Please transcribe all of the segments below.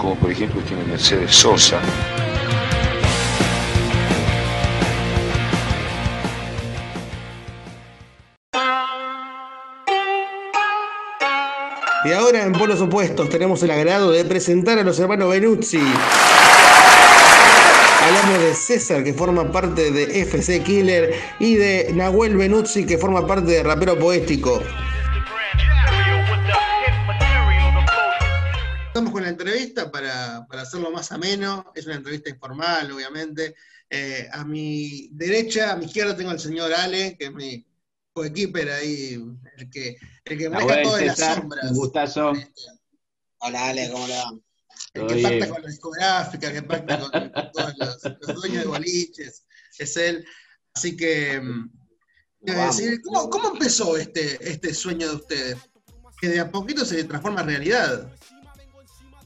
como por ejemplo tiene Mercedes Sosa. Y ahora en Polos Opuestos tenemos el agrado de presentar a los hermanos Benuzzi. Hablamos de César, que forma parte de FC Killer, y de Nahuel Benuzzi, que forma parte de Rapero Poético. Estamos con la entrevista para, para hacerlo más ameno. Es una entrevista informal, obviamente. Eh, a mi derecha, a mi izquierda tengo al señor Ale, que es mi coequiper ahí, el que, el que maneja todas las sombras. un gustazo. Hola Ale, ¿cómo le va? El que pacta con la discográfica, que pacta con, con todos los, los dueños de boliches, es él. Así que, mm, te voy a Vamos. decir, ¿cómo, cómo empezó este, este sueño de ustedes? Que de a poquito se transforma en realidad.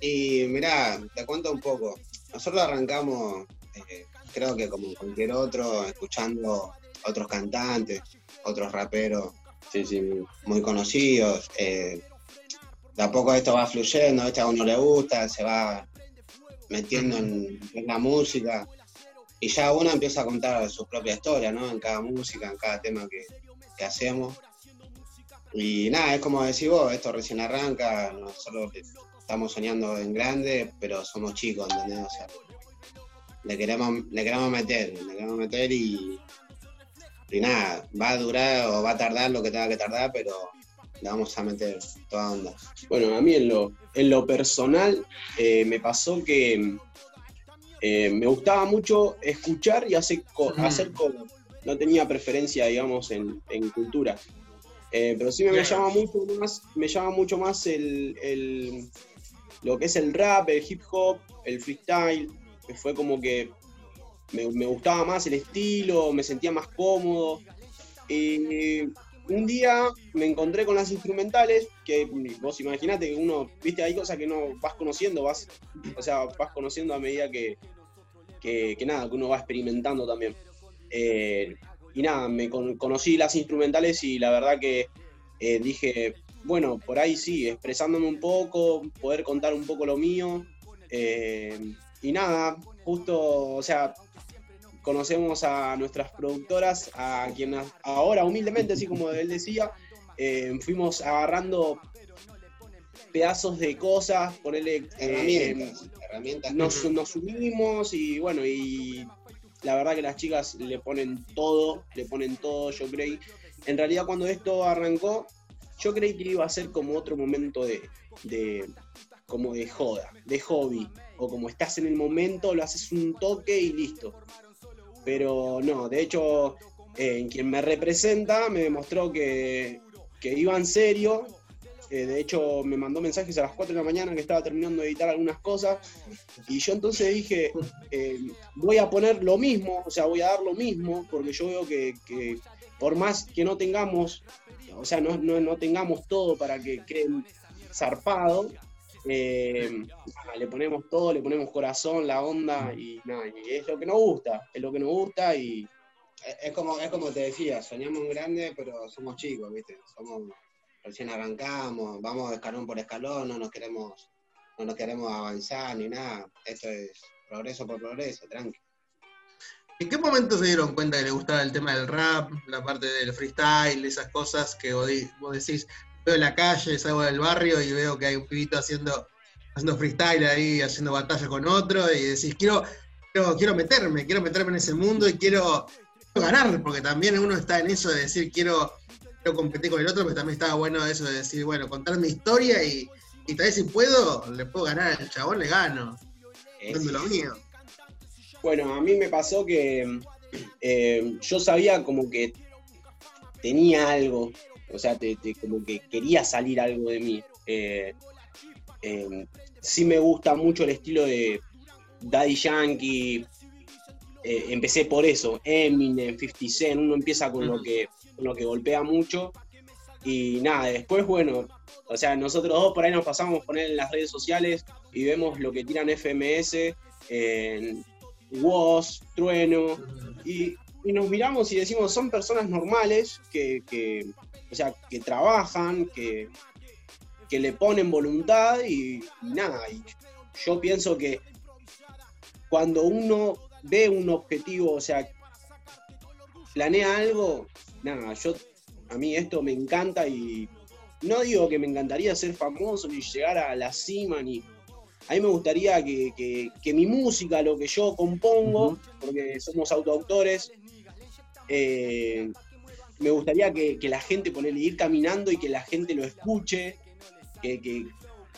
Y mirá, te cuento un poco. Nosotros arrancamos, eh, creo que como cualquier otro, escuchando otros cantantes, otros raperos Sí, sí. muy conocidos. eh, de a poco esto va fluyendo, ¿viste? a uno le gusta, se va metiendo en, en la música. Y ya uno empieza a contar su propia historia, ¿no? En cada música, en cada tema que, que hacemos. Y nada, es como decís vos, esto recién arranca, nosotros estamos soñando en grande, pero somos chicos, ¿entendés? O sea, le queremos, le queremos meter, le queremos meter y, y nada, va a durar o va a tardar lo que tenga que tardar, pero le vamos a meter toda onda. Bueno, a mí en lo, en lo personal eh, me pasó que eh, me gustaba mucho escuchar y hacer, co- Mm. hacer. No tenía preferencia, digamos, en, en cultura. Eh, pero sí me, llama mucho más, me llama mucho más el, el- lo que es el rap, el hip hop, el freestyle. Fue como que me, gustaba más el estilo, me sentía más cómodo. Y un día me encontré con las instrumentales, que vos imaginate que uno, viste, hay cosas que no vas conociendo, vas, o sea, vas conociendo a medida que, que, nada, que uno va experimentando también. Eh, y nada, me con- conocí las instrumentales y la verdad que eh, dije, bueno, por ahí sí, expresándome un poco, poder contar un poco lo mío. eh, y nada, justo, o sea, conocemos a nuestras productoras, a quienes ahora humildemente, así como él decía, eh, fuimos agarrando pedazos de cosas, ponerle eh, Herramientas, herramientas. nos, nos unimos y bueno, y la verdad que las chicas le ponen todo, le ponen todo, yo creí. En realidad cuando esto arrancó, yo creí que iba a ser como otro momento de, de como de joda, de hobby, o como estás en el momento, lo haces un toque y listo. Pero no, de hecho, eh, quien me representa me demostró que, que iba en serio. Eh, de hecho, me mandó mensajes a las 4 de la mañana que estaba terminando de editar algunas cosas. Y yo entonces dije, eh, voy a poner lo mismo, o sea, voy a dar lo mismo, porque yo veo que, que por más que no tengamos, o sea, no, no- no tengamos todo para que queden zarpado, eh, le ponemos todo, le ponemos corazón, la onda, y nada, y es lo que nos gusta, es lo que nos gusta y Es- Es como, es como te decía, soñamos en grande, pero somos chicos, ¿viste? Somos, recién arrancamos, vamos escalón por escalón, no nos queremos, no nos queremos avanzar ni nada. Esto es progreso por progreso, tranqui. ¿En qué momento se dieron cuenta que les gustaba el tema del rap, la parte del freestyle, esas cosas que vos, decís, veo en la calle, salgo del barrio y veo que hay un pibito haciendo, haciendo freestyle ahí, haciendo batalla con otro, y decís, quiero, quiero, quiero meterme, quiero meterme en ese mundo y quiero, quiero ganar, porque también uno está en eso de decir, quiero, quiero competir con el otro, pero también estaba bueno eso de decir, bueno, contar mi historia y, y tal vez si puedo, le puedo ganar al chabón, le gano, Es- lo mío. Bueno, a mí me pasó que eh, yo sabía como que tenía algo, o sea, te- te- como que quería salir algo de mí. Eh, eh, sí me gusta mucho el estilo de, Daddy Yankee, empecé por eso, Eminem, 50 Cent, uno empieza con lo que, con lo que golpea mucho. Y nada, después, bueno, o sea, nosotros dos por ahí nos pasamos a poner en las redes sociales y vemos lo que tiran FMS, en Woz, Trueno, y, y nos miramos y decimos, son personas normales que, que, o sea, que trabajan, que, que le ponen voluntad y, y nada. Y yo pienso que cuando uno ve un objetivo, o sea, planea algo, nada, yo a mí esto me encanta y no digo que me encantaría ser famoso ni llegar a la cima ni a mí me gustaría que, que- que mi música, lo que yo compongo, porque somos autoautores, eh, me gustaría que, que la gente ponerle ir caminando y que la gente lo escuche, que, que,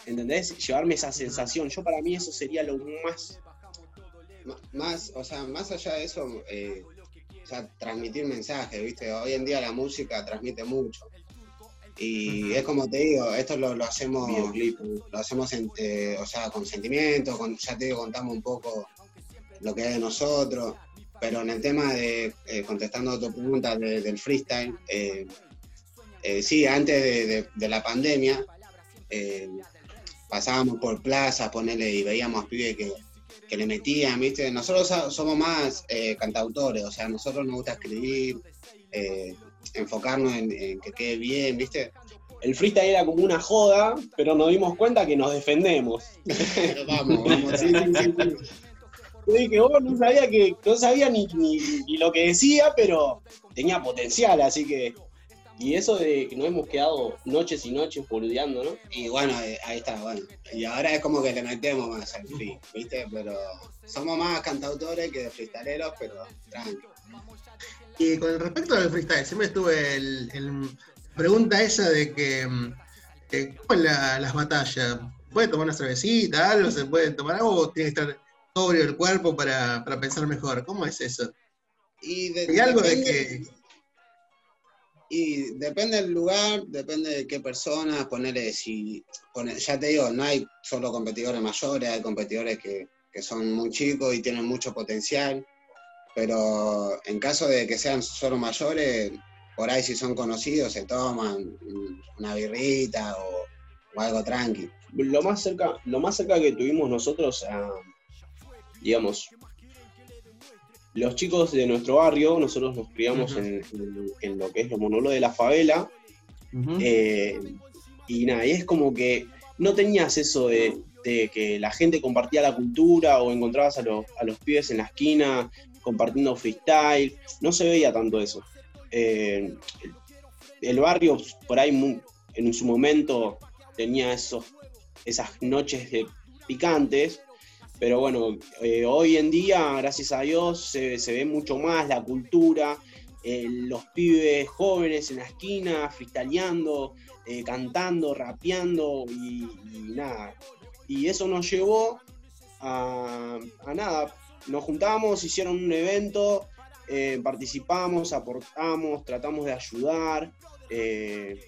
¿entendés? Llevarme esa sensación. Yo para mí eso sería lo más Más, o sea, más allá de eso, eh, o sea, transmitir mensajes, ¿viste? Hoy en día la música transmite mucho. Y es como te digo, esto lo, lo hacemos, lo hacemos en, eh, o sea, con sentimiento, con, ya te digo, contamos un poco lo que es de nosotros, pero en el tema de, eh, contestando tu pregunta de- del freestyle, eh, eh, sí, antes de, de- de la pandemia, pasábamos por plazas, ponele, y veíamos pibes que, que le metían, ¿viste? Nosotros so- somos más eh, cantautores, o sea, a nosotros nos gusta escribir, eh, enfocarnos en, en que quede bien, ¿viste? El freestyle era como una joda, pero nos dimos cuenta que nos defendemos. Vamos, vamos, sí, sí, sí, sí. Yo dije, vos no sabía que, no sabía ni, ni- ni lo que decía, pero tenía potencial, así que. Y eso de que nos hemos quedado noches y noches boludeando, ¿no? Y bueno, eh, ahí está, bueno. Y ahora es como que le metemos más al free, ¿viste? Pero somos más cantautores que freestaleros, pero tranqui. Y con respecto al freestyle, siempre estuve el, el- pregunta esa de que ¿cómo la- las batallas? ¿Puede tomar una cervecita, algo? ¿Se puede tomar algo o tiene que estar sobrio el cuerpo para, para pensar mejor? ¿Cómo es eso? Y, de- algo de depende- que Y depende del lugar, depende de qué persona, ponerle si, ya te digo, no hay solo competidores mayores, hay competidores que, que son muy chicos y tienen mucho potencial, pero en caso de que sean solo mayores, por ahí si son conocidos se toman una birrita o, o algo tranqui. Lo más cerca, lo más cerca que tuvimos nosotros a, digamos, los chicos de nuestro barrio, nosotros nos criamos en- en lo que es los monólogos de la favela, Eh, y nada, y es como que no tenías eso de, de que la gente compartía la cultura o encontrabas a los, a los pibes en la esquina compartiendo freestyle. No se veía tanto eso. Eh, el, barrio por ahí en su momento tenía esos, esas noches de picantes. Pero bueno, eh, hoy en día, gracias a Dios, se, ve mucho más la cultura, eh, los pibes jóvenes en la esquina, freestyleando, cantando, rapeando y, nada. Y eso nos llevó a nada. Nos juntamos, hicieron un evento, eh, participamos, aportamos, tratamos de ayudar. eh,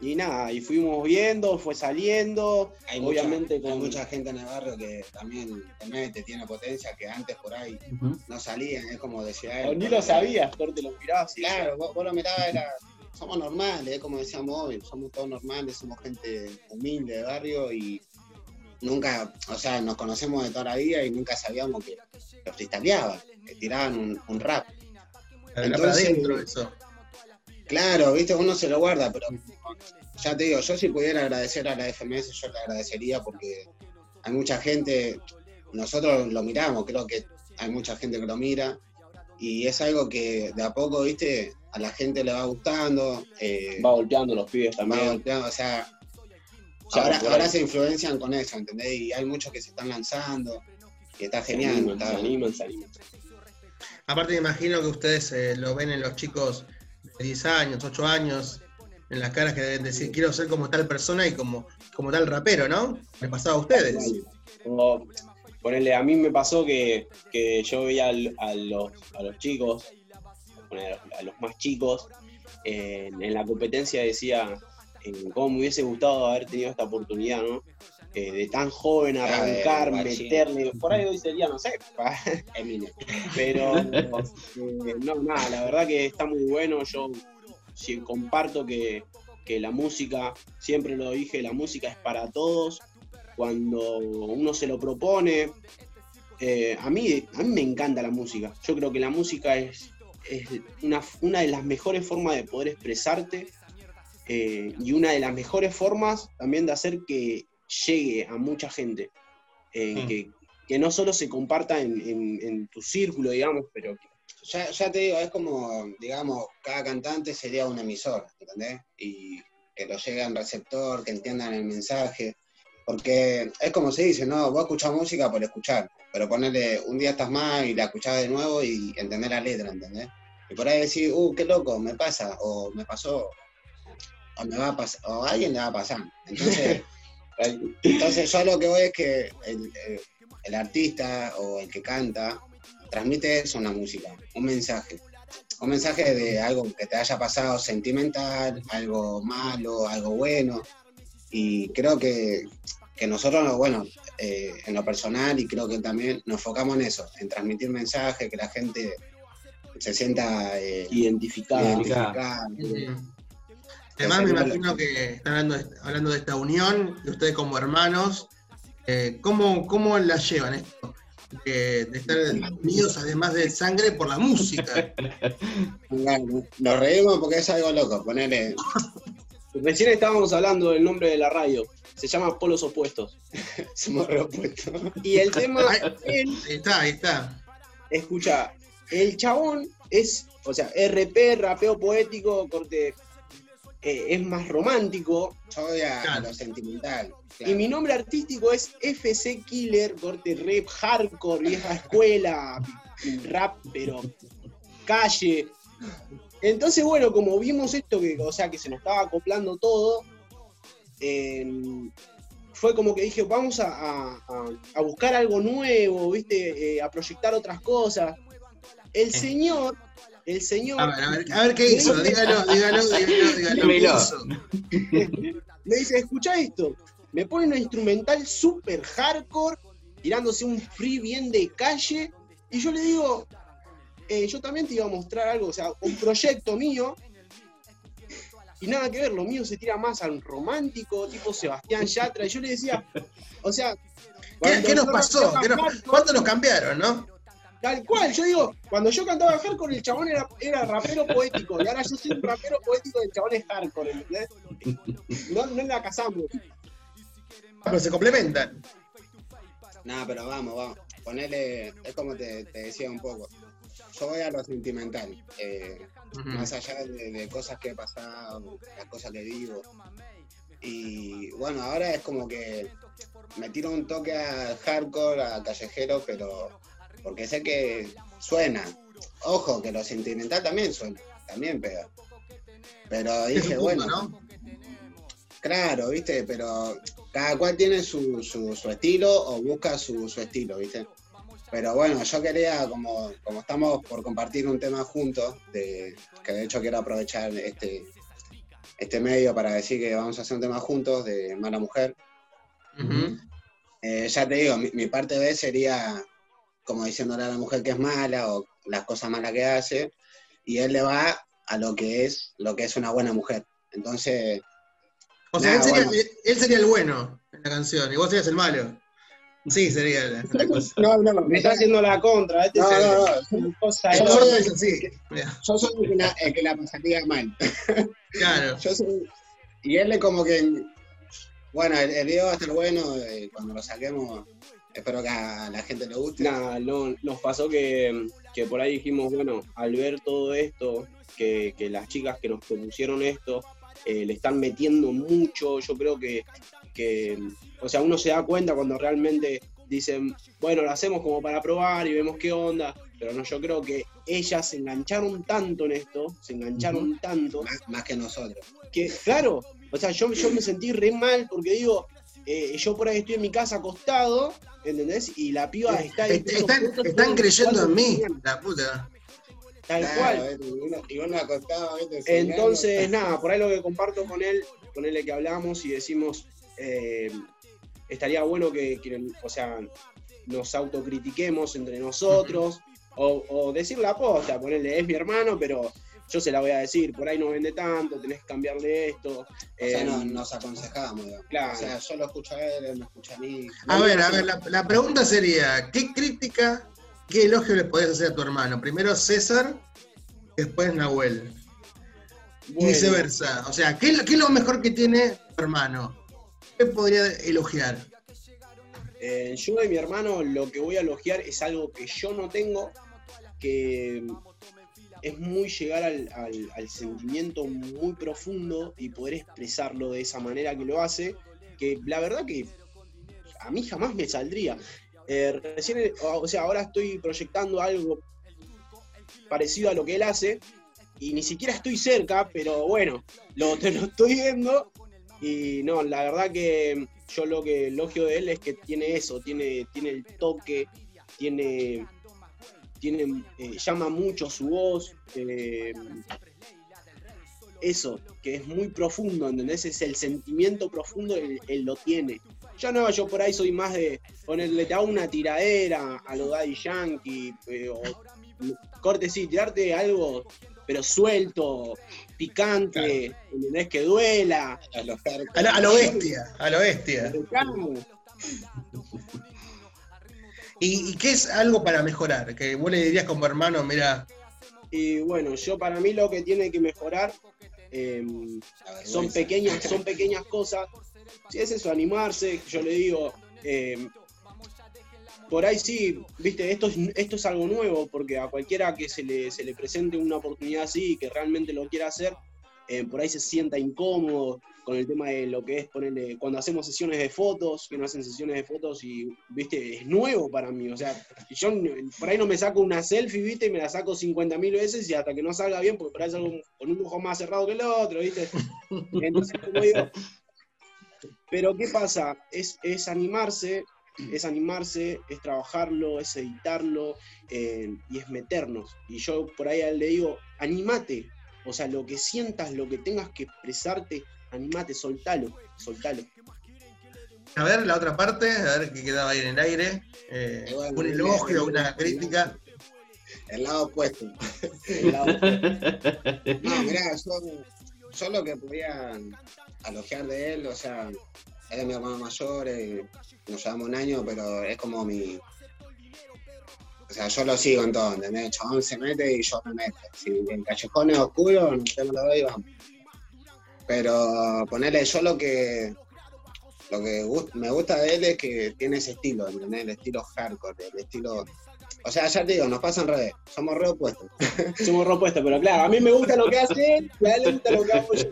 y nada, y fuimos viendo, fue saliendo. Hay, Obviamente mucha, hay con- mucha gente en el barrio que también te mete, tiene potencia, que antes por ahí no salían, es como decía él. Ni lo sabías, corte, lo mirabas y Claro, vos, vos lo mirabas, era, somos normales, es como decíamos hoy, somos todos normales, somos gente humilde de barrio y nunca, o sea, nos conocemos de toda la vida y nunca sabíamos que lo freestyleaban, que tiraban un, un rap. Entonces- adentro eso. Claro, viste, uno se lo guarda, pero ya te digo, yo si pudiera agradecer a la FMS, yo le agradecería porque hay mucha gente, nosotros lo miramos, creo que hay mucha gente que lo mira y es algo que de a poco, viste, a la gente le va gustando, eh, va golpeando los pibes va también. golpeando, o sea, Ya, ahora, se influencian con eso, ¿entendés? Y hay muchos que se están lanzando y está Se genial. animan, está- se animan, se animan. Aparte me imagino que ustedes eh, lo ven en los chicos de 10 años, 8 años, en las caras que deben decir, quiero ser como tal persona y como, como tal rapero, ¿no? Les pasaba a ustedes. O, ponele, a mí me pasó que, que yo veía al- a, los, a los chicos, a los, a los más chicos, en, en la competencia decía eh, cómo me hubiese gustado haber tenido esta oportunidad, ¿no? eh, de tan joven arrancar, Guachín. meterle. Por ahí hoy sería, no sé, pero eh, no, nada, la verdad que está muy bueno. Yo sí comparto que, que la música, siempre lo dije, la música es para todos. Cuando uno se lo propone, eh, a, mí, a mí me encanta la música. Yo creo que la música es, es una, una de las mejores formas de poder expresarte eh, y una de las mejores formas también de hacer que llegue a mucha gente. eh, Mm. que, que no solo se comparta en, en- en tu círculo, digamos, pero que- Ya, ya te digo, es como, digamos, cada cantante sería un emisor, ¿entendés? Y que lo llegue al receptor, que entiendan el mensaje. Porque es como se dice, ¿no? Vos escuchás música por escuchar, pero ponerle un día estás mal y la escuchás de nuevo y entender la letra, ¿entendés? Y por ahí decir, uh, qué loco, me pasa, o me pasó, o me va a pasar, o a alguien le va a pasar. Entonces, entonces yo lo que voy es que el, el- el artista o el que canta transmite eso en la música, un mensaje. Un mensaje de algo que te haya pasado sentimental, algo malo, algo bueno. Y creo que, que nosotros, bueno, eh, en lo personal y creo que también nos enfocamos en eso, en transmitir mensajes, que la gente se sienta eh, identificada. identificada. Además, me imagino que están hablando de, hablando de esta unión, de ustedes como hermanos. eh, ¿cómo, ¿Cómo la llevan esto? De, de estar unidos, además de sangre, por la música. Nos reímos porque es algo loco, ponerle. Recién estábamos hablando del nombre de la radio. Se llama Polos Opuestos. Somos reopuestos. Y el tema, él, Ahí está, ahí está. escucha, el chabón es, o sea, RP, rapeo poético, corte, eh, es más romántico. Yo voy a, Claro. lo sentimental. Y mi nombre artístico es FC Killer, corte rap hardcore, vieja escuela, rap, pero calle. Entonces, bueno, como vimos esto, que, o sea, que se nos estaba acoplando todo, eh, fue como que dije, vamos a, a- a- a buscar algo nuevo, ¿viste? Eh, a proyectar otras cosas. El señor, el señor... A ver, a ver, a ver qué hizo. Dígalo, dígalo, dígalo, dígalo. ¿Qué Dímelo. hizo? me dice, escucha esto. Me pone una instrumental super hardcore, tirándose un free bien de calle, y yo le digo, eh, yo también te iba a mostrar algo, o sea, un proyecto mío, y nada que ver, lo mío se tira más al romántico, tipo Sebastián Yatra, y yo le decía, o sea... ¿Qué, nos pasó? ¿Qué nos- ¿Cuánto nos cambiaron, no? Tal cual, yo digo, cuando yo cantaba hardcore, el chabón era, era rapero poético, y ahora yo soy un rapero poético, y el chabón es hardcore, ¿entendés? No, no la casamos. Ah, Pero se complementan. No, pero vamos, vamos. Ponerle, es como te, te decía un poco. Yo voy a lo sentimental. eh, más allá de, de cosas que he pasado, las cosas que vivo. Y bueno, ahora es como que me tiro un toque al hardcore, a callejero, pero porque sé que suena. Ojo, que lo sentimental también suena, también pega. Pero dije, punto, bueno, ¿no? Claro, viste, pero cada cual tiene su, su, su estilo o busca su, su estilo, viste. Pero bueno, yo quería, como, como estamos por compartir un tema juntos, de, que de hecho quiero aprovechar este, este medio para decir que vamos a hacer un tema juntos de Mala Mujer. Eh, ya te digo, mi, mi parte B sería como diciéndole a la mujer que es mala o las cosas malas que hace, y él le va a lo que es, lo que es una buena mujer. Entonces, O sea, él, sería, bueno. él sería el bueno en la canción y vos serías el malo. Sí, sería la, la cosa. no, no, Me está haciendo la contra, este No, es no, no. cosa Yo soy- así. Yo soy el que la, el que la pasaría mal. Claro. Yo soy- y él es como que, bueno, el, el video va a estar bueno, eh, cuando lo saquemos, espero que a la gente le guste. Nada, no, nos pasó que, que por ahí dijimos, bueno, al ver todo esto, que, que las chicas que nos propusieron esto eh, le están metiendo mucho, yo creo que, que, o sea, uno se da cuenta cuando realmente dicen, bueno, lo hacemos como para probar y vemos qué onda, pero no, yo creo que ellas se engancharon tanto en esto, se engancharon tanto, Más, más que nosotros. que, claro, o sea, yo, yo me sentí re mal porque digo, eh, yo por ahí estoy en mi casa acostado, ¿entendés? Y la piba está ahí. Est- Están, están creyendo en mí, la puta. Tal cual. ¿viste? Y uno, acostado. Entonces, nada, por ahí lo que comparto con él, con él que hablamos y decimos, eh, estaría bueno que, que, o sea, nos autocritiquemos entre nosotros, o, o decir la posta, ponerle, es mi hermano, pero yo se la voy a decir, por ahí no vende tanto, tenés que cambiarle esto. O sea, Eh, no- nos aconsejamos. digamos. Claro. O sea, yo lo escucho a él, él me escucha a mí. A ver, a ver, la, la pregunta sería, ¿qué crítica, qué elogio le podés hacer a tu hermano? Primero César, después Nahuel. Y viceversa. O sea, ¿qué, es lo- qué es lo mejor que tiene tu hermano? ¿Qué podría elogiar? eh, yo de mi hermano lo que voy a elogiar es algo que yo no tengo, que es muy llegar al, sentimiento muy profundo y poder expresarlo de esa manera que lo hace, que la verdad que a mí jamás me saldría. Eh, recién, o sea, ahora estoy proyectando algo parecido a lo que él hace y ni siquiera estoy cerca, pero bueno, lo, te lo estoy viendo y no, la verdad que yo lo que elogio de él es que tiene eso, tiene, tiene el toque, tiene, tiene eh, llama mucho su voz, eh, eso, que es muy profundo, ¿entendés? Es el sentimiento profundo, él, él lo tiene. Yo no, yo por ahí soy más de ponerle hago una tiradera a lo Daddy Yankee, eh, o corte sí, tirarte algo, pero suelto, picante, ¿entendés? Que duela. A. A lo, a lo bestia, a lo bestia. ¿Y, y qué es algo para mejorar? Que vos le dirías como hermano, mira, Y bueno, yo para mí lo que tiene que mejorar eh, vergüenza. son pequeñas, son pequeñas cosas. Si es eso, animarse, yo le digo, eh, por ahí sí, viste, esto es, esto es algo nuevo, porque a cualquiera que se le, se le presente una oportunidad así y que realmente lo quiera hacer, eh, por ahí se sienta incómodo con el tema de lo que es ponerle, cuando hacemos sesiones de fotos, que no hacen sesiones de fotos y, viste, es nuevo para mí, o sea, yo por ahí no me saco una selfie, viste, y me la saco 50 mil veces y hasta que no salga bien, porque por ahí salgo con un ojo más cerrado que el otro, viste. Entonces, como digo, pero ¿qué pasa? Es, es animarse, es animarse, es trabajarlo, es editarlo eh, y es meternos. Y yo por ahí le digo, animate. O sea, lo que sientas, lo que tengas que expresarte, animate, soltalo, soltalo. a ver la otra parte, a ver qué quedaba ahí en el aire. Eh, bueno, un elogio, una crítica. El lado opuesto. El lado- No, mirá, yo, yo lo que podía alogiar de él, o sea, él es mi hermano mayor, eh, nos llevamos un año, pero es como mi. O sea, yo lo sigo en todo, ¿entendés? El chabón se mete y yo me meto. Si el callejón es oscuro, nos metemos los dos y vamos. Pero ponerle yo lo que. Lo que me gusta de él es que tiene ese estilo, ¿entendés? El estilo hardcore, el estilo. O sea, ya te digo, nos pasa al revés, somos re opuestos. Somos repuestos, pero claro, a mí me gusta lo que hace él y a él le gusta lo que hago yo.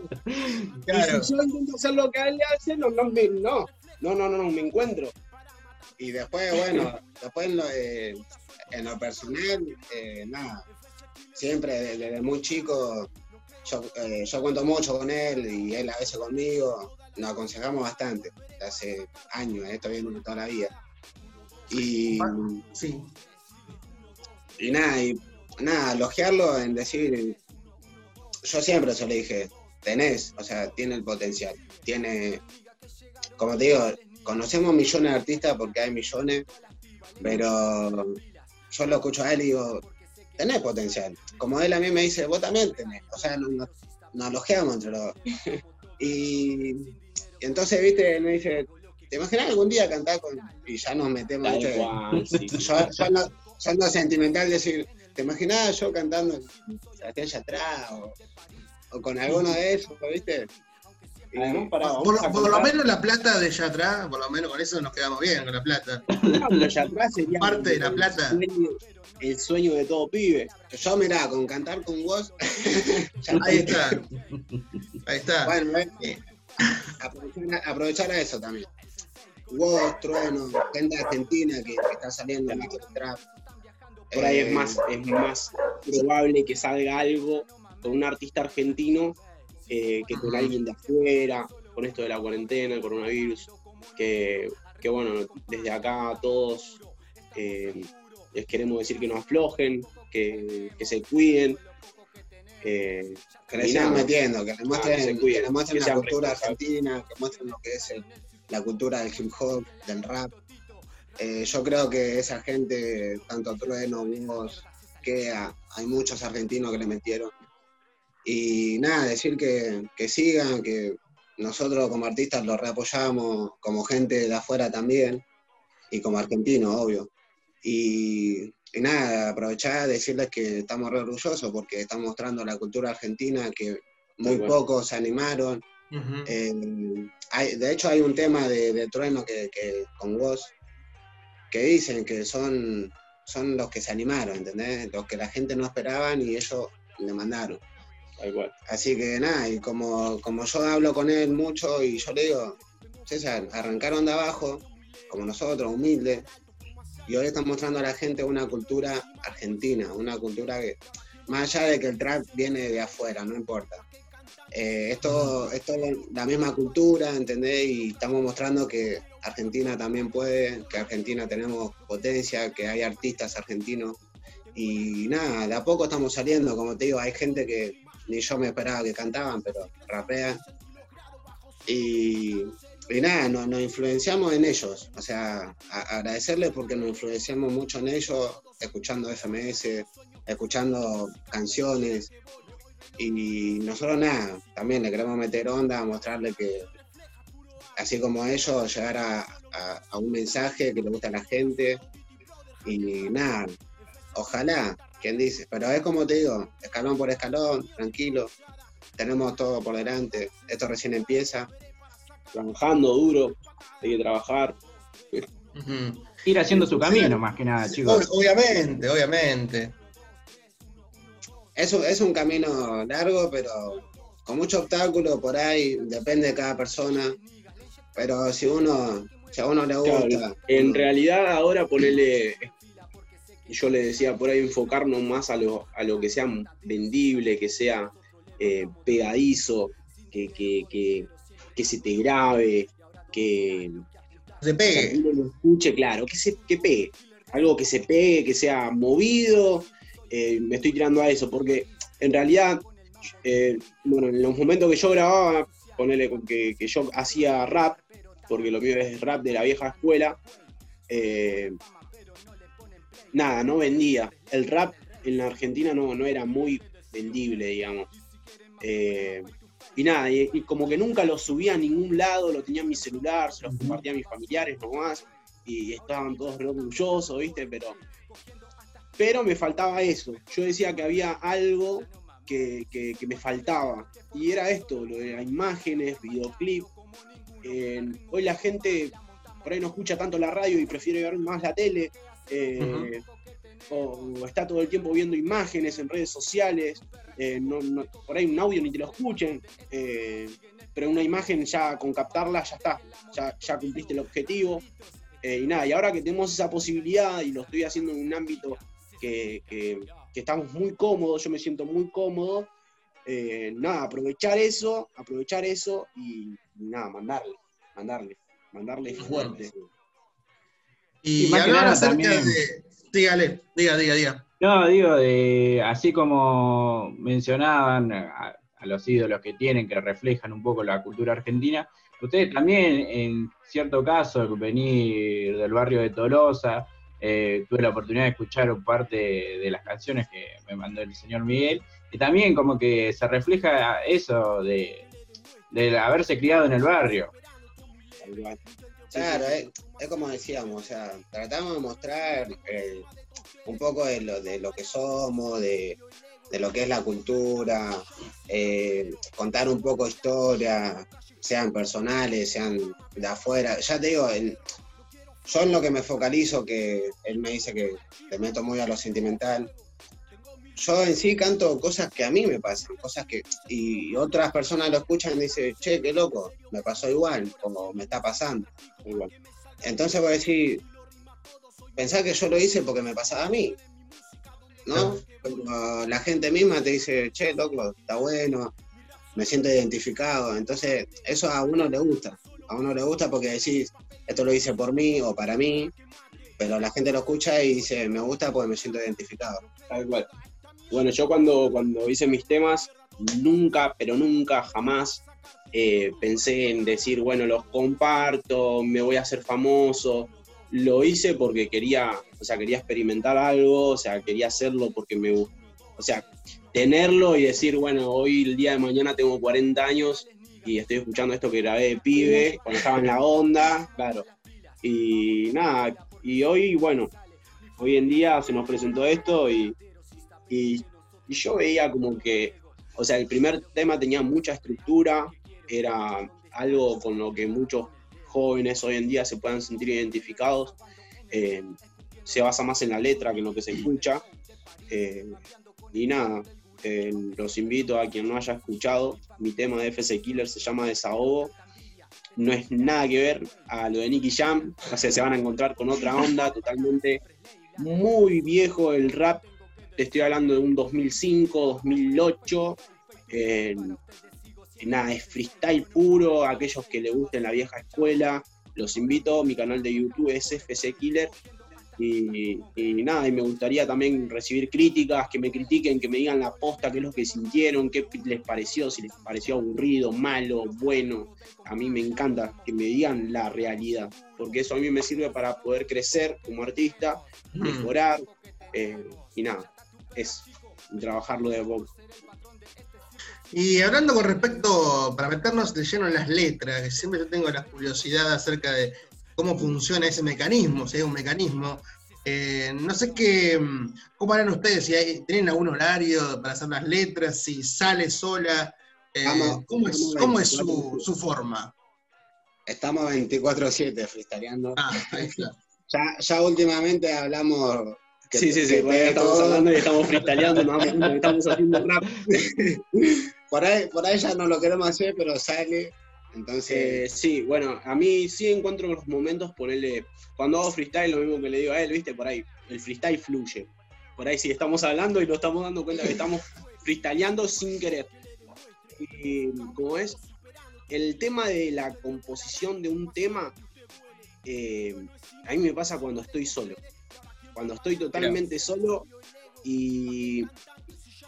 Claro. Y si yo intento hacer lo que a él le hace, no, no, no, no, no, no, no, me encuentro. Y después, bueno, después en lo, eh, en lo personal, eh, nada, siempre desde muy chico, yo, eh, yo cuento mucho con él y él a veces conmigo, nos aconsejamos bastante, hace años, esto viene toda la vida. Y, Sí. y nada, y nada, elogiarlo en decir, yo siempre se lo dije, tenés, o sea, tiene el potencial, tiene, como te digo, conocemos millones de artistas porque hay millones, pero yo lo escucho a él y digo, tenés potencial. Como él a mí me dice, vos también tenés, o sea, nos, nos- elogiamos entre los dos. Y, y entonces, viste, él me dice, ¿te imaginas algún día cantar con... Y ya nos metemos, viste, sí. yo, yo ando, yo ando sentimental decir, ¿te imaginás yo cantando con Sebastián Yatra o, o con alguno de esos, viste? Para, Por, lo menos la plata de allá atrás, por lo menos con eso nos quedamos bien, con la plata. No, pero ya atrás sería Parte de la el plata. sueño- el sueño de todo pibe. yo mirá, con cantar con vos, Ahí está. Ahí está. Bueno, eh, aprovechar, aprovechar a eso también. Vos, Trueno, gente argentina que, que está saliendo en el trap. Por ahí Eh, es más, es más probable que salga algo con un artista argentino eh, que con alguien de afuera, con esto de la cuarentena, el coronavirus, que, que bueno, desde acá todos eh, les queremos decir que no aflojen, que, que se cuiden. eh, Que le sigan metiendo, que le Ah, que muestren, se cuiden, que le muestren que la cultura argentina, que muestren lo que es el, la cultura del hip hop, del rap. Eh, yo creo que esa gente, tanto Trueno, vimos que hay muchos argentinos que le metieron. Y nada, decir que, que sigan, que nosotros como artistas los reapoyamos, como gente de afuera también, y como argentinos, obvio. Y, nada, aprovechar decirles que estamos re orgullosos porque estamos mostrando la cultura argentina que muy pocos se animaron. Eh, de hecho, hay un tema de, Trueno que, con vos que dicen que son, son los que se animaron, ¿entendés? Los que la gente no esperaban y ellos le mandaron. Así que nada, y como, como yo hablo con él mucho y yo le digo, César, arrancaron de abajo, como nosotros, humildes, y hoy están mostrando a la gente una cultura argentina, una cultura que, más allá de que el trap viene de afuera, no importa. Eh, esto, esto es la misma cultura, ¿entendés? Y estamos mostrando que Argentina también puede, que Argentina tenemos potencia, que hay artistas argentinos. Y nada, de a poco estamos saliendo, como te digo, hay gente que ni yo me esperaba que cantaban, pero rapean. Y, nada, nos, influenciamos en ellos. O sea, agradecerles porque nos influenciamos mucho en ellos, escuchando FMS, escuchando canciones. Y nosotros nada, también le queremos meter onda, mostrarle que así como ellos, llegar a, a un mensaje que le gusta a la gente. Y nada, ojalá ¿Quién dice? Pero es como te digo, escalón por escalón, tranquilo. Tenemos todo por delante. Esto recién empieza. Trabajando duro, hay que trabajar. Ir haciendo su camino, más que nada, chicos. Obviamente, obviamente. Es un, es un camino largo, pero con mucho obstáculo por ahí, depende de cada persona. Pero si uno, si a uno le gusta. en realidad, ahora ponerle yo le decía por ahí enfocarnos más a lo, a lo que sea vendible, que sea eh, pegadizo, que, que, se te grabe, que se pegue. lo escuche, claro, que se que pegue. Algo que se pegue, que sea movido. Eh, me estoy tirando a eso, porque en realidad, eh, bueno, en los momentos que yo grababa, ponerle que, que yo hacía rap, porque lo mío es rap de la vieja escuela, nada, no vendía. El rap en la Argentina no, no era muy vendible, digamos. Eh, y nada, y, como que nunca lo subía a ningún lado, lo tenía en mi celular, se lo compartía a mis familiares nomás, y estaban todos re orgullosos, ¿viste? Pero, pero me faltaba eso. Yo decía que había algo que, me faltaba, y era esto, lo de las imágenes, videoclip. hoy la gente por ahí no escucha tanto la radio y prefiere ver más la tele, eh, o, está todo el tiempo viendo imágenes en redes sociales, eh, por ahí un audio ni te lo escuchen, eh, pero una imagen ya con captarla ya está, ya, cumpliste el objetivo. y nada, y ahora que tenemos esa posibilidad y lo estoy haciendo en un ámbito que, estamos muy cómodos, yo me siento muy cómodo, nada, aprovechar eso, aprovechar eso y, nada, mandarle, mandarle, mandarle fuerte. Y, y hablar también... de. Dígale, diga, diga, diga. No, digo, de, así como mencionaban a, los ídolos que tienen, que reflejan un poco la cultura argentina, ustedes también, en cierto caso, venir del barrio de Tolosa, eh, tuve la oportunidad de escuchar un parte de, las canciones que me mandó el señor Miguel, y también como que se refleja eso de, de haberse criado en el barrio. Claro, es, como decíamos, o sea, tratamos de mostrar eh, un poco de lo, de lo que somos, de, lo que es la cultura, eh, contar un poco historia, sean personales, sean de afuera. Ya te digo, yo en lo que me focalizo, que él me dice que te meto muy a lo sentimental, yo en sí canto cosas que a mí me pasan, cosas que. Y otras personas lo escuchan y dicen, che, qué loco, me pasó igual, como me está pasando. Igual. Entonces voy a decir, pensar que yo lo hice porque me pasaba a mí. ¿No? la gente misma te dice, che, loco, está bueno, me siento identificado. Entonces, eso a uno le gusta. A uno le gusta porque decís, esto lo hice por mí o para mí, pero la gente lo escucha y dice, me gusta porque me siento identificado. igual. Bueno, yo cuando, cuando hice mis temas, nunca, pero nunca, jamás eh, pensé en decir, bueno, los comparto, me voy a hacer famoso. Lo hice porque quería, o sea, quería experimentar algo, o sea, quería hacerlo porque me gusta. O sea, tenerlo y decir, bueno, hoy el día de mañana tengo 40 años y estoy escuchando esto que grabé de pibe, cuando estaba en la onda, claro. Y nada, y hoy, bueno, hoy en día se nos presentó esto y, y, yo veía como que, o sea, el primer tema tenía mucha estructura, era algo con lo que muchos jóvenes hoy en día se puedan sentir identificados. Eh, se basa más en la letra que en lo que se escucha. Eh, y nada, eh, los invito a quien no haya escuchado. Mi tema de FC Killer se llama Desahogo. No es nada que ver a lo de Nicky Jam. O se van a encontrar con otra onda totalmente muy viejo el rap. Te estoy hablando de un 2005, 2008 nada, es freestyle puro, aquellos que les gusten la vieja escuela, los invito, mi canal de YouTube es FC Killer. Y, nada, y me gustaría también recibir críticas, que me critiquen, que me digan la posta, qué es lo que sintieron, qué les pareció, si les pareció aburrido, malo, bueno. A mí me encanta que me digan la realidad, porque eso a mí me sirve para poder crecer como artista, mejorar, eh, y nada, es trabajarlo de boca. Y hablando con respecto, para meternos de lleno en las letras, que siempre yo tengo la curiosidad acerca de cómo funciona ese mecanismo, si hay un mecanismo. Eh, no sé qué, cómo harán ustedes, si hay, tienen algún horario para hacer las letras, si sale sola, eh, ¿cómo, es, su, forma? Estamos 24-7 freestyleando. Ah, ya, ya últimamente hablamos sí, sí, sí, estamos hablando y estamos freestyleando, estamos haciendo rap. por, ahí, por ahí ya no lo queremos hacer, pero sale. Entonces. Eh, sí, bueno, a mí sí encuentro los momentos, ponerle. Cuando hago freestyle, lo mismo que le digo a él, viste, por ahí, el freestyle fluye. Por ahí sí estamos hablando y lo estamos dando cuenta que estamos freestyleando sin querer. Y como es, el tema de la composición de un tema, eh, a mí me pasa cuando estoy solo cuando estoy totalmente solo y,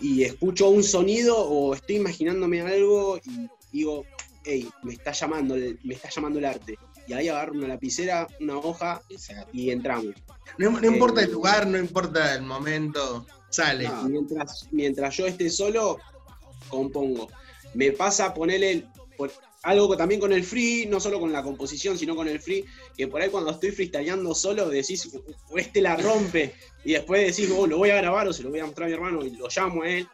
escucho un sonido o estoy imaginándome algo y digo, hey, me está llamando, me está llamando el arte. Y ahí agarro una lapicera, una hoja y entramos. No, importa el eh, lugar, no importa el momento, sale. mientras, mientras yo esté solo, compongo. Me pasa ponerle, algo también con el free, no solo con la composición, sino con el free, que por ahí cuando estoy freestyleando solo decís, o este la rompe, y después decís, oh, lo voy a grabar o se lo voy a mostrar a mi hermano y lo llamo a él,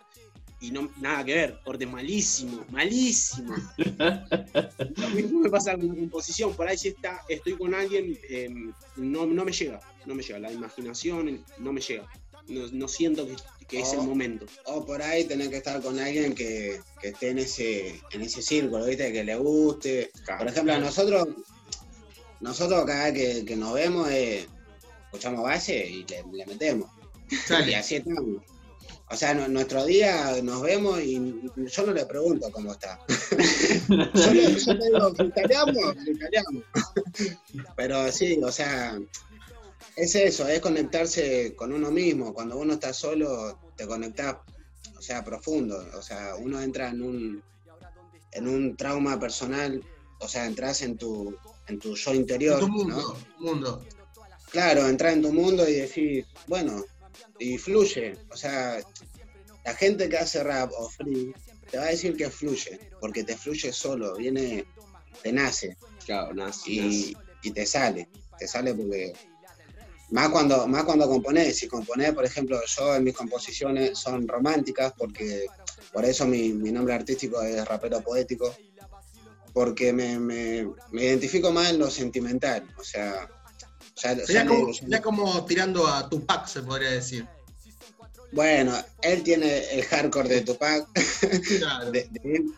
y no nada que ver, corte malísimo, malísimo. lo mismo me pasa con la composición, por ahí si está, estoy con alguien, em, no, no me llega, no me llega, la imaginación no me llega, no siento que que es el momento. O por ahí tener que estar con alguien que, esté en ese, en ese círculo, ¿viste? Que le guste. Por ejemplo, a nosotros, nosotros cada vez que, nos vemos, eh, escuchamos base y le, metemos. Y así estamos. O sea, nuestro día nos vemos y yo no le pregunto cómo está. yo, le, yo le digo. Pero sí, o sea, es eso, es conectarse con uno mismo. Cuando uno está solo, te conectas, o sea, profundo. O sea, uno entra en un, en un trauma personal, o sea, entras en tu, en tu yo interior. En tu mundo, mundo. Claro, entras en tu mundo y decís, bueno, y fluye. O sea, la gente que hace rap o free te va a decir que fluye, porque te fluye solo, viene, te nace. Claro, nace. Y, y te sale, te sale porque más cuando, más cuando componés, si componés, por ejemplo, yo en mis composiciones son románticas, porque por eso mi, nombre artístico es rapero poético, porque me, identifico más en lo sentimental, o sea... Ya, como, como, tirando a Tupac, se podría decir. Bueno, él tiene el hardcore de Tupac, de,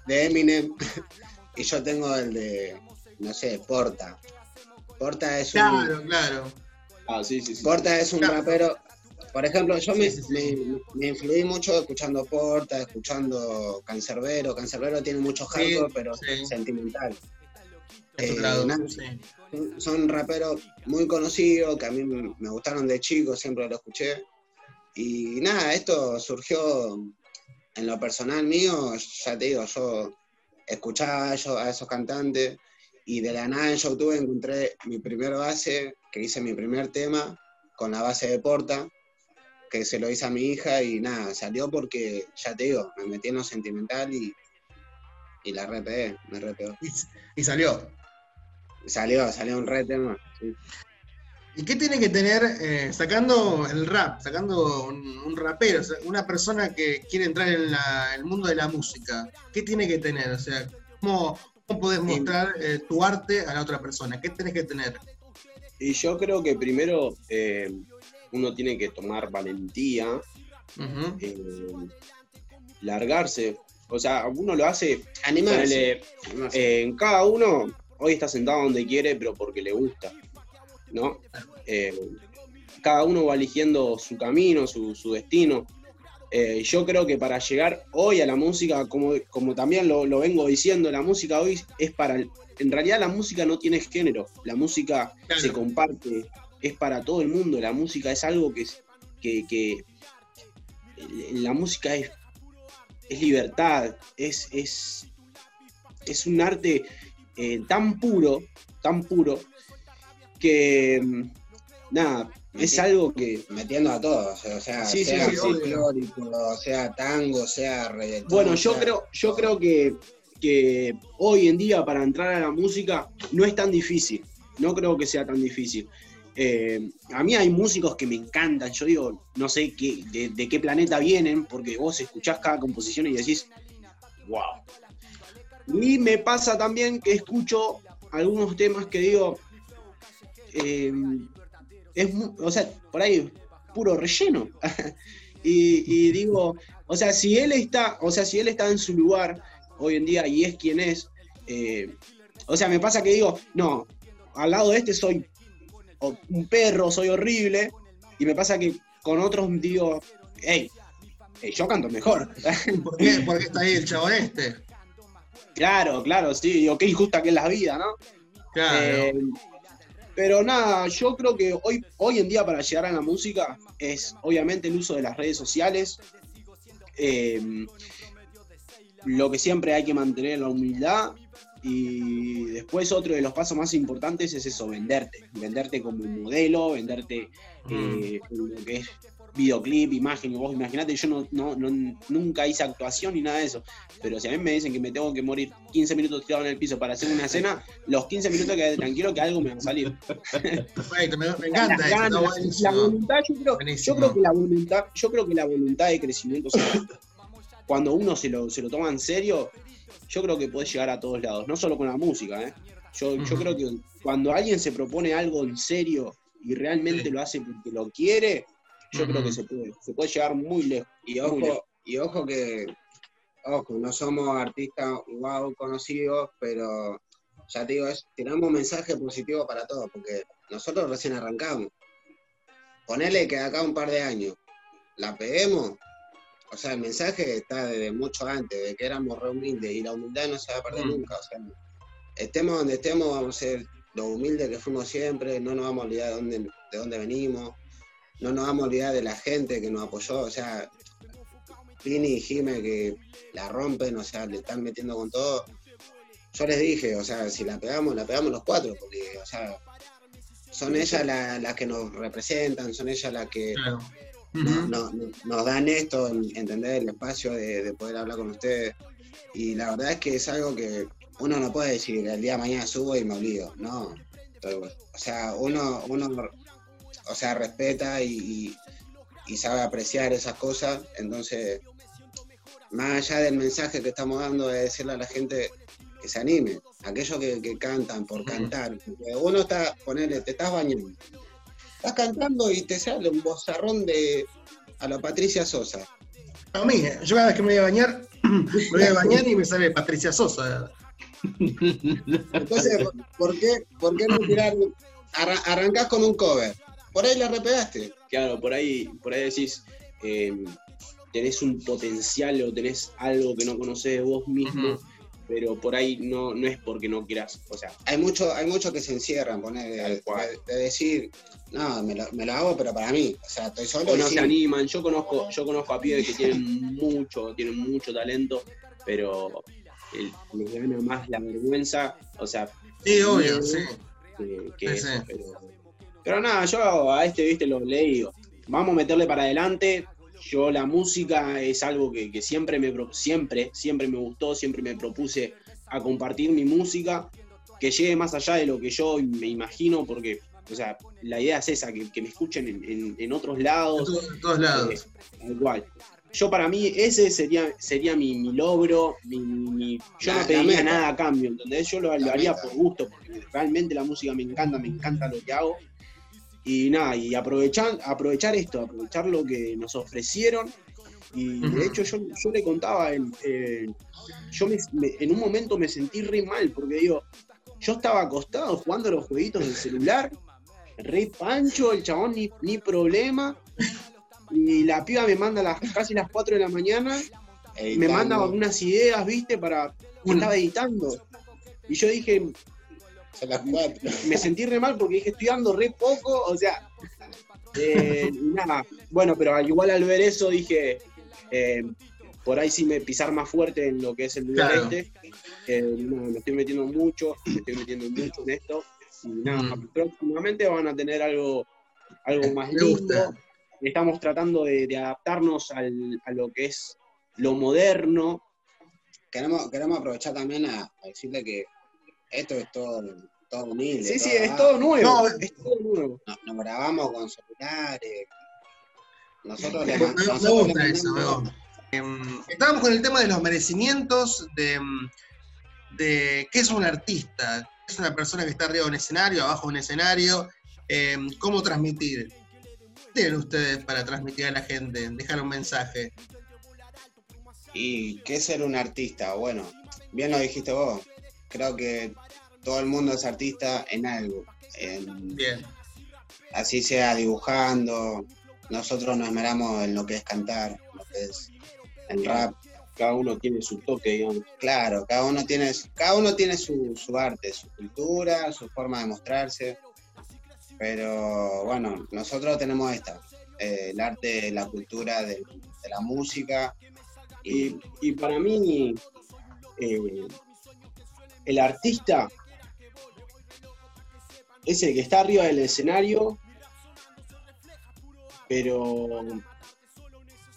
de, Eminem, y yo tengo el de, no sé, Porta. Porta es un... Claro, claro Ah, Porta es un rapero. Por ejemplo, yo me, me, influí mucho escuchando Porta, escuchando Cancerbero. Cancerbero tiene mucho hardcore, pero sentimental. Eh, son raperos muy conocidos que a mí me gustaron de chico, siempre lo escuché. Y nada, esto surgió en lo personal mío, ya te digo, yo escuchaba a a esos cantantes y de la nada en YouTube encontré mi primer base, que hice mi primer tema con la base de Porta, que se lo hice a mi hija y nada, salió porque, ya te digo, me metí en lo sentimental y, y la repegué, me repegó. Y, y salió. Salió, salió un re tema. sí. ¿Y qué tiene que tener, eh, sacando el rap, sacando un, un rapero, una persona que quiere entrar en la- el mundo de la música? ¿Qué tiene que tener? O sea, ¿cómo, cómo podés mostrar eh, tu arte a la otra persona? ¿Qué tenés que tener? Y yo creo que primero eh, uno tiene que tomar valentía, eh, largarse. O sea, uno lo hace, Animarse. ponele, eh, en cada uno, hoy está sentado donde quiere, pero porque le gusta, ¿no? Eh, cada uno va eligiendo su camino, su, su destino. Eh, yo creo que para llegar hoy a la música, como, como también lo, lo vengo diciendo, la música hoy es para... en realidad la música no tiene género, la música Claro. se comparte, es para todo el mundo, la música es algo que, es- que, que- la música es, es libertad, es, es, es un arte eh, tan puro, tan puro, que mm, nada, es algo que Metiendo a todos, o sea, Sí, sea sí, folclórico, sea tango, sea reggaetón. Bueno, yo sea- creo, yo creo que, que hoy en día para entrar a la música no es tan difícil. No creo que sea tan difícil. Eh, a mí hay músicos que me encantan. Yo digo, no sé qué, de, qué planeta vienen, porque vos escuchás cada composición y decís, wow. Y me pasa también que escucho algunos temas que digo, eh, es, o sea, por ahí puro relleno. y, y digo, o sea, si él está, o sea, si él está en su lugar hoy en día y es quien es, eh, o sea, me pasa que digo, no, al lado de este soy un perro, soy horrible, y me pasa que con otros digo, hey, yo canto mejor. ¿Por qué, por qué está ahí el chabón este? claro, claro, sí, digo, qué injusta que es la vida, ¿no? Claro. Eh, pero nada, yo creo que hoy, hoy en día para llegar a la música es obviamente el uso de las redes sociales. eh, lo que siempre hay que mantener la humildad. Y después otro de los pasos más importantes es eso, venderte. Venderte como modelo, venderte eh, en lo que es videoclip, imagen. Vos imaginate, yo no, no- no- nunca hice actuación ni nada de eso. Pero si a mí me dicen que me tengo que morir 15 minutos tirado en el piso para hacer una escena, los 15 minutos quedé tranquilo que algo me va a salir. Perfecto, me, me encanta Las eso, ganas, está la buenísimo. voluntad, yo creo, yo creo que la voluntad, yo creo que la voluntad de crecimiento, o sea, cuando uno se lo, se lo toma en serio, yo creo que puede llegar a todos lados, no solo con la música, ¿eh? Yo, yo creo que cuando alguien se propone algo en serio y realmente Sí. lo hace porque lo quiere, yo creo que se puede, se puede llegar muy lejos. Y Muy lejos. ojo, y ojo que, ojo, no somos artistas wow conocidos, pero ya te digo, es, tiramos un mensaje positivo para todos, porque nosotros recién arrancamos. Ponele que acá un par de años la peguemos, o sea, el mensaje está desde mucho antes, de que éramos re humildes, y la humildad no se va a perder Mm. nunca, o sea, estemos donde estemos, vamos a ser lo humildes que fuimos siempre, no nos vamos a olvidar de dónde, de dónde venimos, no nos vamos a olvidar de la gente que nos apoyó, o sea, Pini y Jime que la rompen, o sea, le están metiendo con todo. Yo les dije, o sea, si la pegamos, la pegamos los cuatro, porque, o sea, son ellas la- las que nos representan, son ellas las que Claro. No- no- nos dan esto, en- entender el espacio de, de poder hablar con ustedes. Y la verdad es que es algo que uno no puede decir, el día de mañana subo y me olvido. No. O sea, uno, uno o sea, respeta y, sabe apreciar esas cosas. Entonces, más allá del mensaje que estamos dando, de decirle a la gente que se anime, aquellos que, que cantan por cantar. Porque uno está, ponele, te estás bañando. Estás cantando y te sale un bozarrón de a la Patricia Sosa. A mí, eh, yo cada vez que me voy a bañar, me voy a bañar y me sale Patricia Sosa. Entonces, ¿por- ¿por qué, por qué no tirar? arra- arrancás con un cover. Por ahí la repegaste. Claro, por ahí, por ahí decís, eh, tenés un potencial o tenés algo que no conoces de vos mismo. Pero por ahí no, no es porque no quieras. O sea, Hay muchos hay mucho que se encierran, poner, de, cual. de decir, no, me lo, me lo hago, pero para mí. O sea, estoy solo o no se animan. Yo conozco, yo conozco a pibes que tienen mucho, tienen mucho talento, pero el- me gana más la vergüenza, o sea, Sí, obvio, miedo sí. que, que Sí, eso, sí. pero, pero nada, yo a este, viste, lo le digo, vamos a meterle para adelante, yo la música es algo que, que siempre me siempre, siempre me gustó, siempre me propuse a compartir mi música, que llegue más allá de lo que yo me imagino, porque, o sea, la idea es esa, que, que me escuchen en, en- en otros En lados, en todos lados. eh, tal cual. Yo para mí ese sería, sería mi, mi logro, mi, mi- yo La- no pediría nada a cambio, ¿entendés? Yo lo, lo haría por gusto, porque realmente la música me encanta, me encanta lo que hago. Y nada, y aprovechar, aprovechar esto, aprovechar lo que nos ofrecieron. Y de hecho yo, yo le contaba, en, eh, yo me- me- en un momento me sentí re mal, porque digo, yo estaba acostado jugando a los jueguitos del celular, re pancho, el chabón ni, ni problema. Y la piba me manda a las casi las 4 de la mañana, me Editando. manda unas ideas, viste, para que estaba editando. Y yo dije, Las me sentí re mal porque dije, estoy dando re poco, o sea, eh, nada, bueno, pero al igual al ver eso dije, eh, por ahí sí me pisar más fuerte en lo que es el lugar Claro. este, eh, no, me estoy metiendo mucho, me estoy metiendo mucho en esto, y nada, Mm. próximamente van a tener algo, algo más Me gusta. lindo, estamos tratando de, de adaptarnos al- a lo que es lo moderno, Queremos, queremos aprovechar también a, a decirle que esto es todo, todo humilde. sí, sí, es todo nuevo, No, es todo nuevo. Nos, nos grabamos con celulares. Nosotros le Me, man- me- le gusta eso, mandamos-. Em, estábamos con el tema de los merecimientos, de, em, de qué es un artista, qué es una persona que está arriba de un escenario, abajo de un escenario, em, cómo transmitir. ¿Qué tienen ustedes para transmitir a la gente? Dejar un mensaje. ¿Y qué es ser un artista? Bueno, bien lo dijiste vos. Creo que todo el mundo es artista en algo. En- Bien. así sea dibujando. Nosotros nos esmeramos en lo que es cantar, lo que es el rap. Cada uno tiene su toque, digamos. Claro, cada uno tiene, cada uno tiene su, su arte, su cultura, su forma de mostrarse. Pero bueno, nosotros tenemos esta, eh, el arte, la cultura de, de la música. Y, Y y para mí, eh, el artista es el que está arriba del escenario, pero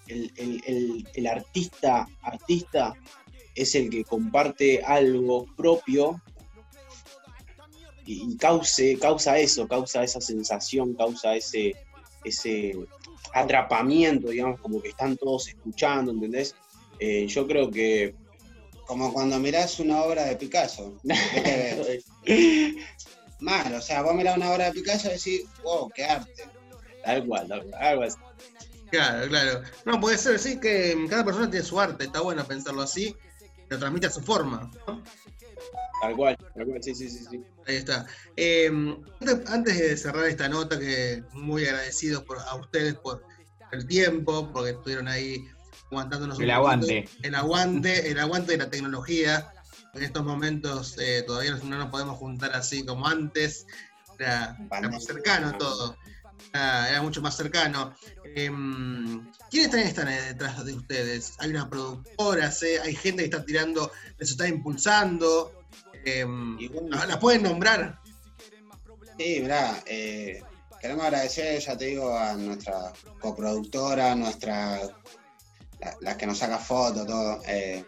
el, el- el- artista, artista es el que comparte algo propio y, causa eso, causa esa sensación, causa ese, ese atrapamiento, digamos, como que están todos escuchando, ¿entendés? Eh, yo creo que como cuando mirás una obra de Picasso. Mal, o sea, vos mirás una obra de Picasso y decís, wow, qué arte. Tal cual, algo así. Claro, claro. No, puede ser, sí, que cada persona tiene su arte, está bueno pensarlo así, lo transmite a su forma. ¿no? Tal cual, tal cual, sí, sí, sí, sí. Ahí está. Eh, antes, antes de cerrar esta nota, que muy agradecidos por, a ustedes por el tiempo, porque estuvieron ahí aguantándonos El poquito. aguante. El aguante, el aguante de la tecnología. En estos momentos eh, todavía no nos podemos juntar así como antes. Era, era más cercano todo. Era, era mucho más cercano. Em, ¿Quiénes están eh, detrás de ustedes? Hay una productora, sé, hay gente que está tirando, les está impulsando. Em, Y bueno, ¿La pueden nombrar? Sí, mirá, eh, queremos agradecer, ya te digo, a nuestra coproductora, nuestra, la, la que nos saca fotos, todo, eh,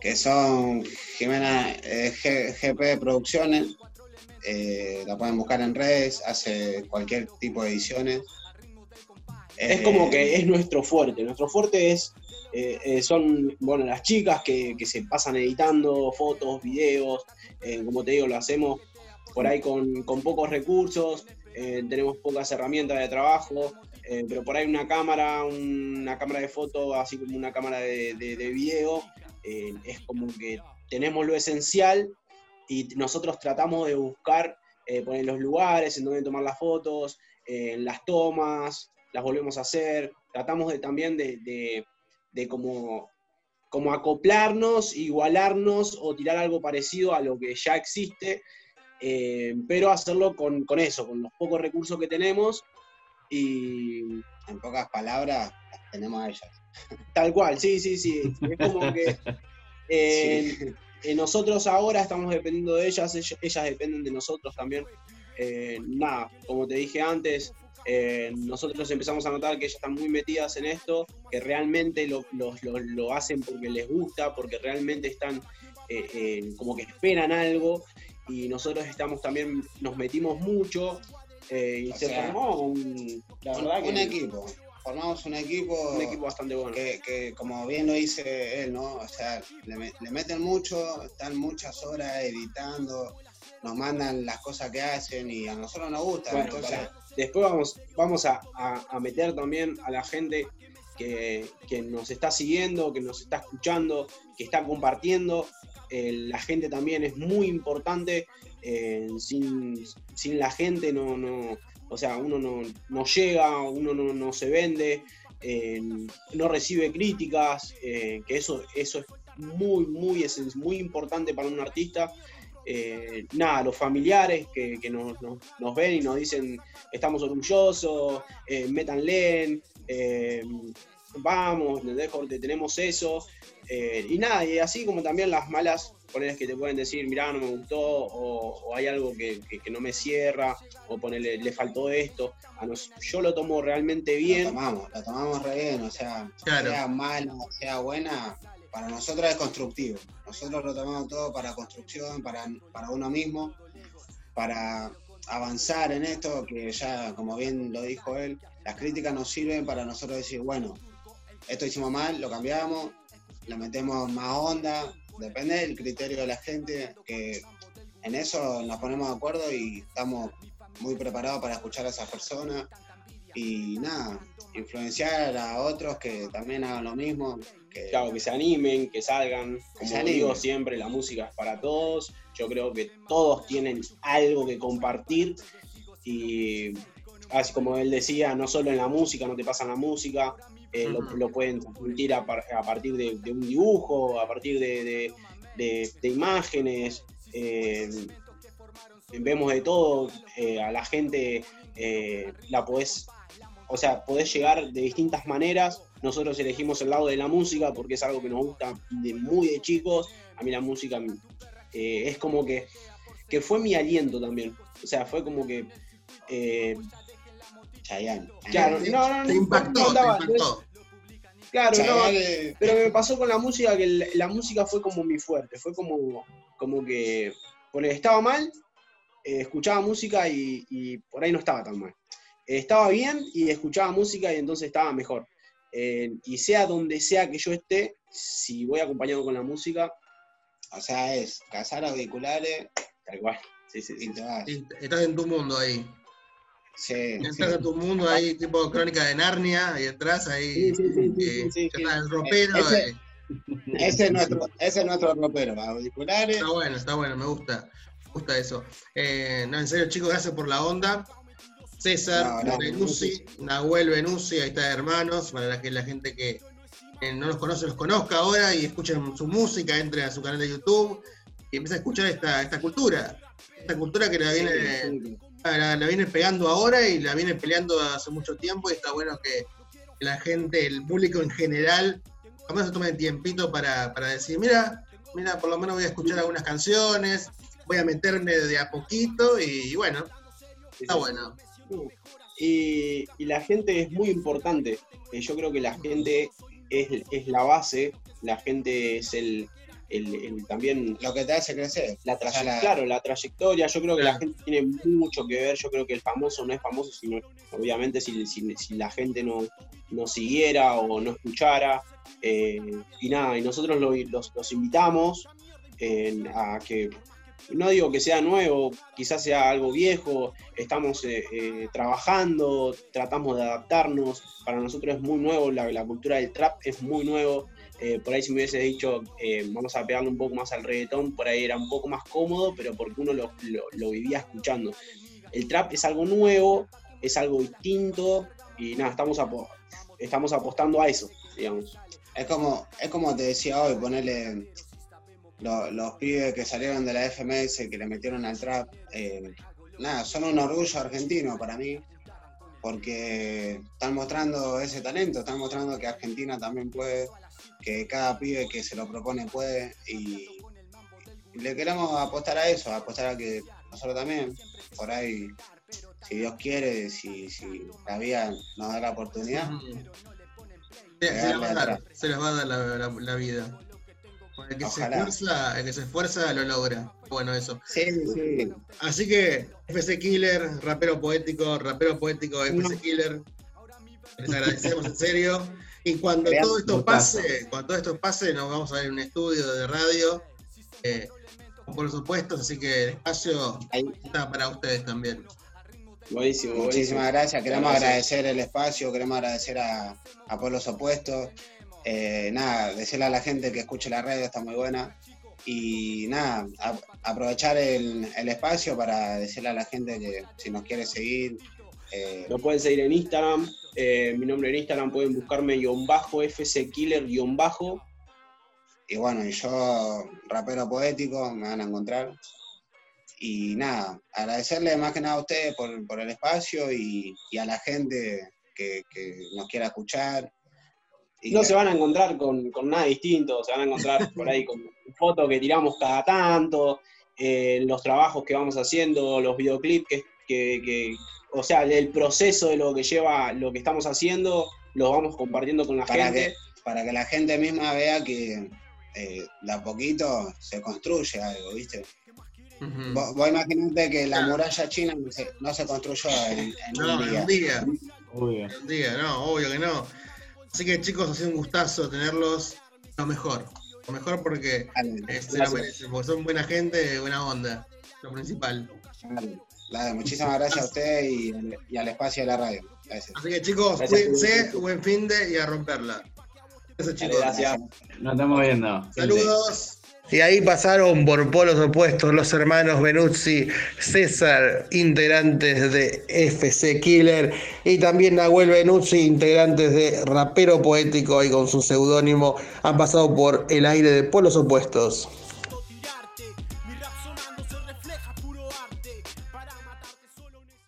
que son Jimena eh, G- GP Producciones, eh, la pueden buscar en redes, hace cualquier tipo de ediciones. Es Eh, como que es nuestro fuerte. Nuestro fuerte es eh, eh, son bueno las chicas que, que se pasan editando fotos, videos. eh, como te digo, lo hacemos por ahí con, con pocos recursos. eh, tenemos pocas herramientas de trabajo. Eh, pero por ahí una cámara, una cámara de foto, así como una cámara de, de- de video, eh, es como que tenemos lo esencial y nosotros tratamos de buscar eh, los lugares en donde tomar las fotos, eh, las tomas, las volvemos a hacer, tratamos de, también de, de, como, como acoplarnos, igualarnos o tirar algo parecido a lo que ya existe, pero hacerlo con, con eso, con los pocos recursos que tenemos y En pocas palabras, las tenemos a ellas. tal cual, sí, sí, sí, es como que Eh, eh, nosotros ahora estamos dependiendo de ellas, ellas, ellas dependen de nosotros también. Eh, nada, como te dije antes, eh, nosotros empezamos a notar que ellas están muy metidas en esto, que realmente lo, lo- lo- lo hacen porque les gusta, porque realmente están eh, eh, como que esperan algo y nosotros estamos también, nos metimos mucho eh, y O se sea, formó un, la un, verdad que un equipo. Formamos un equipo, un equipo bastante bueno. que, que, como bien lo dice él, ¿no? O sea, le, me- le meten mucho, están muchas horas editando, nos mandan las cosas que hacen y a nosotros nos gusta. Bueno, entonces. Después vamos, vamos a, a- a meter también a la gente que, que nos está siguiendo, que nos está escuchando, que está compartiendo. Eh, la gente también es muy importante. Eh, sin, sin la gente no, no, o sea, uno no, no llega, uno no, no se vende, eh, no recibe críticas, eh, que eso, eso es muy, muy, es muy importante para un artista. Nada, los familiares que, que nos, nos- ven y nos dicen estamos orgullosos, eh, métanle, eh, vamos, ¿entendés? Tenemos eso. y nada, y así como también las malas poneres que te pueden decir, mirá, no me gustó, o, o hay algo que, que- que no me cierra, o ponerle, le faltó esto. A nos- yo lo tomo realmente lo bien. tomamos, lo tomamos re bien, o sea, Claro. sea mala, sea buena, para nosotros es constructivo. Nosotros lo tomamos todo para construcción, para, para uno mismo, para avanzar en esto, que ya, como bien lo dijo él, las críticas nos sirven para nosotros decir, bueno, esto hicimos mal, lo cambiamos, le metemos más onda, depende del criterio de la gente, que en eso nos ponemos de acuerdo y estamos muy preparados para escuchar a esas personas y nada, influenciar a otros que también hagan lo mismo. Que, Claro, que se animen, que salgan. Como digo siempre, la música es para todos. Yo creo que todos tienen algo que compartir. Y así como él decía, no solo en la música, no te pasan la música, eh, lo, pueden transmitir a, par- a partir de, de un dibujo, a partir de, de- de- de imágenes. eh, vemos de todo, eh, a la gente la podés, o sea, podés llegar de distintas maneras. Nosotros elegimos el lado de la música porque es algo que nos gusta de muy de chicos. A mí la música es como que, que fue mi aliento también. O sea, fue como que... eh, Chayanne. Claro, Te- no, no, Te no, impactó, no, te impactó. claro, no, Chayanne, pero me pasó con la música que la, la música fue como mi fuerte, fue como, como que porque estaba mal, eh, escuchaba música y, y por ahí no estaba tan mal. Eh, estaba bien y escuchaba música y entonces estaba mejor. Eh, y sea donde sea que yo esté, si voy acompañado con la música, O sea, es cazar auriculares tal cual. Sí, sí, sí. Estás en tu mundo ahí. Sí, Entras en tu mundo ahí, tipo crónica de Narnia, ahí atrás, ahí. Sí, sí, sí, sí, eh, sí, sí, ya sí. está el ropero. Ese- eh, Ese es nuestro, ese es nuestro ropero, auriculares. Está bueno, está bueno, me gusta. Me gusta eso. Eh, no, en serio, chicos, gracias por la onda. César No, no, Benuzzi, Nahuel Benuzzi, ahí está hermanos, para la que la gente que eh, no los conoce los conozca ahora y escuchen su música, entren a su canal de YouTube y empiecen a escuchar esta, esta cultura. Esta cultura que la viene, la, la viene pegando ahora y la viene peleando hace mucho tiempo y está bueno que la gente, el público en general, al menos se tome el tiempito para, para decir, mira, mira, por lo menos voy a escuchar algunas canciones, voy a meterme de a poquito y, bueno, está bueno. Y, y la gente es muy importante. Eh, yo creo que la gente es, es la base, la gente es el, el- el también Lo que te hace crecer. la O sea, trayectoria, la- claro, la trayectoria, yo creo que la gente tiene mucho que ver, yo creo que el famoso no es famoso, sino obviamente si, si- si la gente no, no siguiera o no escuchara. eh, y nada, y nosotros lo- los, los invitamos eh, a que, no digo que sea nuevo, quizás sea algo viejo, estamos eh, eh, trabajando, tratamos de adaptarnos, para nosotros es muy nuevo, la, la cultura del trap es muy nuevo, eh, por ahí si me hubiese dicho, eh, vamos a pegarle un poco más al reggaetón, por ahí era un poco más cómodo, pero porque uno lo, lo- vivía escuchando. El trap es algo nuevo, es algo distinto, y nada, estamos, apo- estamos apostando a eso, digamos. Es como, es como te decía hoy, ponerle lo- los pibes que salieron de la FMS, que le metieron al trap, eh, nada, son un orgullo argentino para mí, porque están mostrando ese talento, están mostrando que Argentina también puede, que cada pibe que se lo propone puede y, le queremos apostar a eso, apostar a que nosotros también, por ahí, si Dios quiere, si, si la vida nos da la oportunidad, Se, se les va a dar, se les va a dar la, la- la vida. El que, se esfuerza, el que se esfuerza lo logra. Bueno, eso. sí, sí, Así que FC Killer, rapero poético, rapero poético FC Killer. Les agradecemos en serio. Y cuando todo esto pase, cuando todo esto pase, nos vamos a ver en un estudio de radio. eh, por supuesto, así que el espacio Ahí. está para ustedes también. Buenísimo, buenísimo. Muchísimas gracias. Queremos Gracias. agradecer el espacio, queremos agradecer a, a Pueblos Opuestos. Eh, nada, decirle a la gente que escuche la radio, está muy buena. Y nada, a- aprovechar el, el espacio para decirle a la gente que si nos quiere seguir, eh, Lo pueden seguir en Instagram. eh, mi nombre en Instagram pueden buscarme guion bajo, FC Killer guion bajo. y bueno, y yo, rapero poético, me van a encontrar. Y nada, agradecerle más que nada a ustedes por, por el espacio y, y a la gente que, que nos quiera escuchar. Y No se van a encontrar con, con nada distinto, se van a encontrar por ahí con fotos que tiramos cada tanto, eh, los trabajos que vamos haciendo, los videoclips que, que- que- o sea, el proceso de lo que lleva lo que estamos haciendo, lo vamos compartiendo con la para gente. que, para que la gente misma vea que eh, de a poquito se construye algo, ¿viste? Ujú. Vos, vos imaginate que la muralla china no se, no se construyó en, en No, un en día. un día. Obvio. en un día, no, obvio que no. Así que chicos, ha sido un gustazo tenerlos lo mejor. Lo mejor porque Dale, eh, se lo merecen, porque son buena gente, buena onda. Lo principal. dale. Muchísimas gracias a usted y, al- y al espacio de la radio. Gracias. Así que chicos, Gracias, cuídense, buen fin de y a romperla. Gracias Dale, chicos. gracias. Nos estamos viendo. Saludos. Y ahí pasaron por polos opuestos los hermanos Benuzzi, César, integrantes de FC Killer, y también Nahuel Benuzzi, integrantes de Rapero Poético, y con su seudónimo han pasado por el aire de polos opuestos.